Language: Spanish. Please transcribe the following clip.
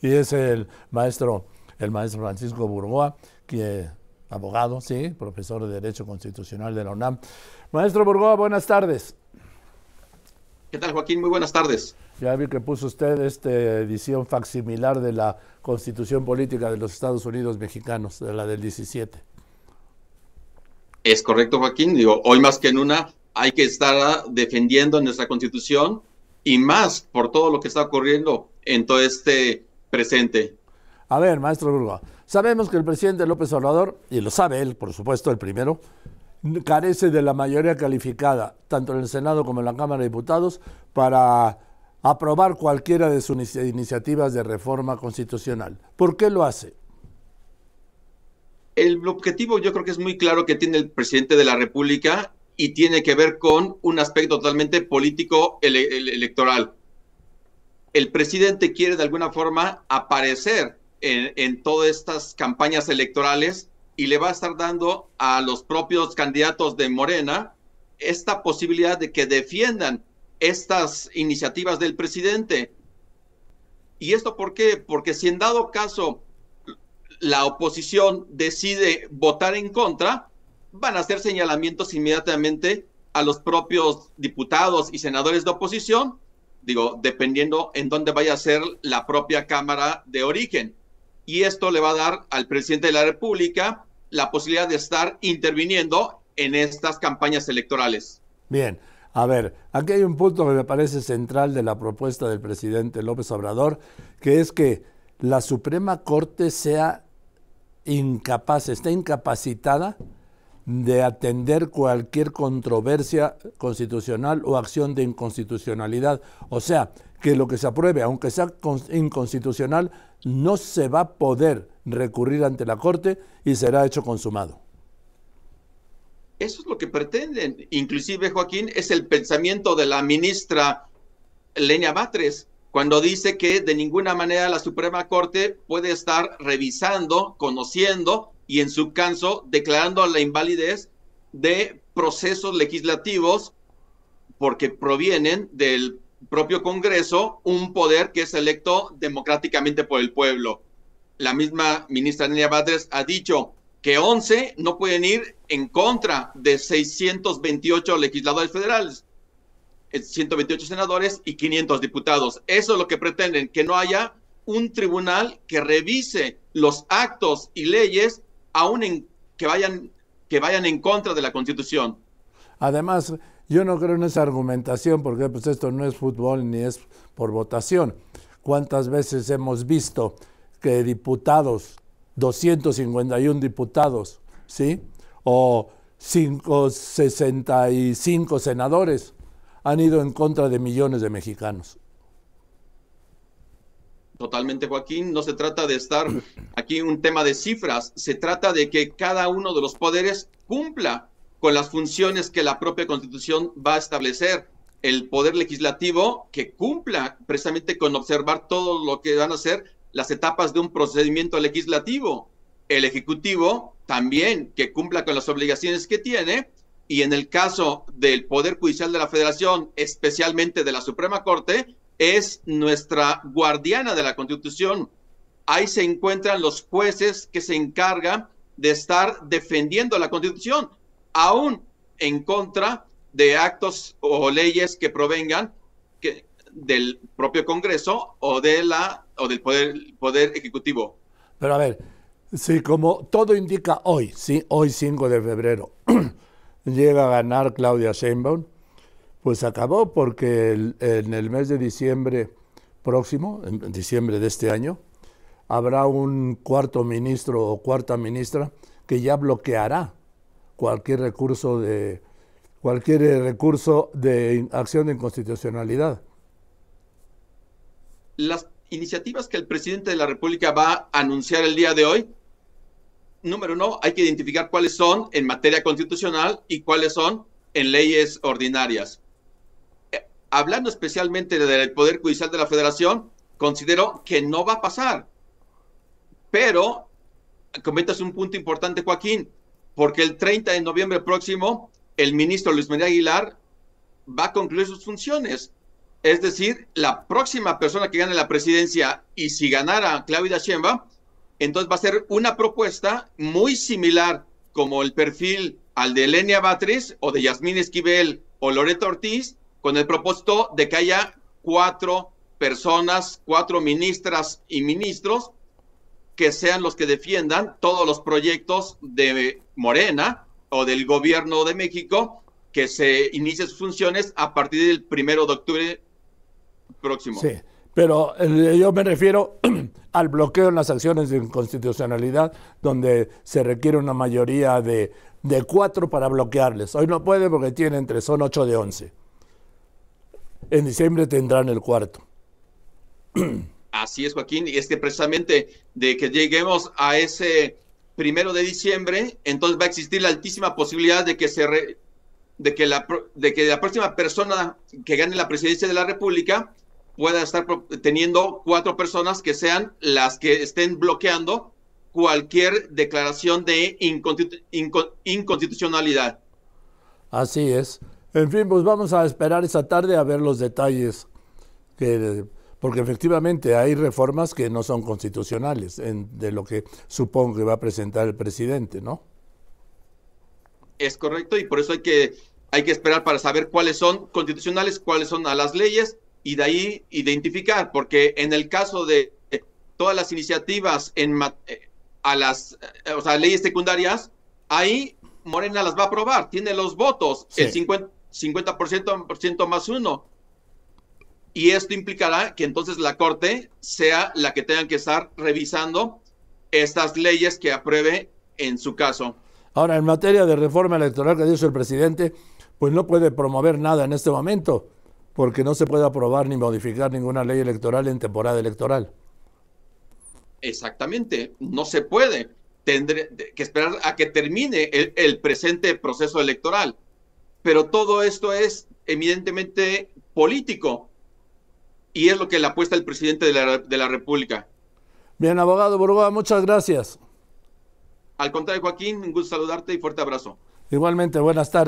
y es el maestro, el maestro Francisco Burgoa, que abogado, sí, profesor de Derecho Constitucional de la UNAM. Maestro Burgoa, buenas tardes. ¿Qué tal, Joaquín? Muy buenas tardes. Ya vi que puso usted esta edición facsimilar de la Constitución Política de los Estados Unidos Mexicanos, de la del 17. Es correcto, Joaquín. Digo, hoy más que en una hay que estar defendiendo nuestra Constitución y más por todo lo que está ocurriendo en todo este presente. A ver, maestro Burgoa, sabemos que el presidente López Obrador, y lo sabe él, por supuesto, el primero, carece de la mayoría calificada, tanto en el Senado como en la Cámara de Diputados, para aprobar cualquiera de sus iniciativas de reforma constitucional. ¿Por qué lo hace? El objetivo yo creo que es muy claro que tiene el presidente de la República y tiene que ver con un aspecto totalmente político electoral. El presidente quiere de alguna forma aparecer en, todas estas campañas electorales y le va a estar dando a los propios candidatos de Morena esta posibilidad de que defiendan estas iniciativas del presidente. ¿Y esto por qué? Porque si en dado caso la oposición decide votar en contra, van a hacer señalamientos inmediatamente a los propios diputados y senadores de oposición, digo, dependiendo en dónde vaya a ser la propia Cámara de origen. Y esto le va a dar al presidente de la República la posibilidad de estar interviniendo en estas campañas electorales. Bien, a ver, aquí hay un punto que me parece central de la propuesta del presidente López Obrador, que es que la Suprema Corte sea incapaz, está incapacitada de atender cualquier controversia constitucional o acción de inconstitucionalidad. O sea, que lo que se apruebe, aunque sea inconstitucional, no se va a poder recurrir ante la Corte y será hecho consumado. Eso es lo que pretenden. Inclusive, Joaquín, es el pensamiento de la ministra Lenia Batres, cuando dice que de ninguna manera la Suprema Corte puede estar revisando, conociendo y en su caso declarando la invalidez de procesos legislativos porque provienen del propio Congreso, un poder que es electo democráticamente por el pueblo. La misma ministra Nelia Batres ha dicho que 11 no pueden ir en contra de 628 legisladores federales, 128 senadores y 500 diputados. Eso es lo que pretenden, que no haya un tribunal que revise los actos y leyes aún en que vayan, que vayan en contra de la Constitución. Además, yo no creo en esa argumentación porque pues esto no es fútbol ni es por votación. ¿Cuántas veces hemos visto que diputados, 251 diputados, ¿sí? O 65 senadores han ido en contra de millones de mexicanos? Totalmente, Joaquín. No se trata de estar aquí un tema de cifras, se trata de que cada uno de los poderes cumpla con las funciones que la propia Constitución va a establecer. El poder legislativo que cumpla precisamente con observar todo lo que van a ser las etapas de un procedimiento legislativo. El Ejecutivo también que cumpla con las obligaciones que tiene y en el caso del Poder Judicial de la Federación, especialmente de la Suprema Corte, es nuestra guardiana de la Constitución. Ahí se encuentran los jueces que se encargan de estar defendiendo la Constitución, aún en contra de actos o leyes que provengan del propio Congreso o de la o del poder, poder ejecutivo. Pero a ver, si como todo indica hoy, sí, hoy 5 de febrero, llega a ganar Claudia Sheinbaum, pues acabó porque en el mes de diciembre próximo, en diciembre de este año, habrá un cuarto ministro o cuarta ministra que ya bloqueará cualquier recurso de cualquier recurso de acción de inconstitucionalidad. Las iniciativas que el presidente de la República va a anunciar el día de hoy, número uno, hay que identificar cuáles son en materia constitucional y cuáles son en leyes ordinarias hablando especialmente del Poder Judicial de la Federación, considero que no va a pasar. Pero comentas un punto importante, Joaquín, porque el 30 de noviembre próximo, el ministro Luis María Aguilar va a concluir sus funciones. Es decir, la próxima persona que gane la presidencia y si ganara Claudia Sheinbaum, entonces va a ser una propuesta muy similar como el perfil al de Elenia Batres o de Yasmín Esquivel o Loreto Ortiz, con el propósito de que haya cuatro personas, cuatro ministras y ministros que sean los que defiendan todos los proyectos de Morena o del gobierno de México que se inicie sus funciones a partir del primero de octubre próximo. Sí, pero eh, yo me refiero al bloqueo en las acciones de inconstitucionalidad, donde se requiere una mayoría de, de cuatro para bloquearles. Hoy no puede porque tiene entre son ocho de once. En diciembre tendrán el cuarto. Así es, Joaquín, y es que precisamente de que lleguemos a ese primero de diciembre, entonces va a existir la altísima posibilidad de que se de que la de que la próxima persona que gane la presidencia de la República pueda estar teniendo cuatro personas que sean las que estén bloqueando cualquier declaración de inconstitucionalidad. Así es. En fin, pues vamos a esperar esa tarde a ver los detalles, que, porque efectivamente hay reformas que no son constitucionales en, de lo que supongo que va a presentar el presidente, ¿no? Es correcto y por eso hay que, hay que esperar para saber cuáles son constitucionales, cuáles son a las leyes y de ahí identificar, porque en el caso de todas las iniciativas en eh, a las eh, o sea, leyes secundarias, ahí Morena las va a aprobar, tiene los votos, el 50%, 50 más uno. Y esto implicará que entonces la Corte sea la que tenga que estar revisando estas leyes que apruebe en su caso. Ahora, en materia de reforma electoral que dicho el presidente, pues no puede promover nada en este momento porque no se puede aprobar ni modificar ninguna ley electoral en temporada electoral. Exactamente, no se puede. Tendré que esperar a que termine el, presente proceso electoral. Pero todo esto es evidentemente político y es lo que le apuesta el presidente de la, de la República. Bien, abogado Burgoa, muchas gracias. Al contrario, Joaquín, un gusto saludarte y fuerte abrazo. Igualmente, buenas tardes.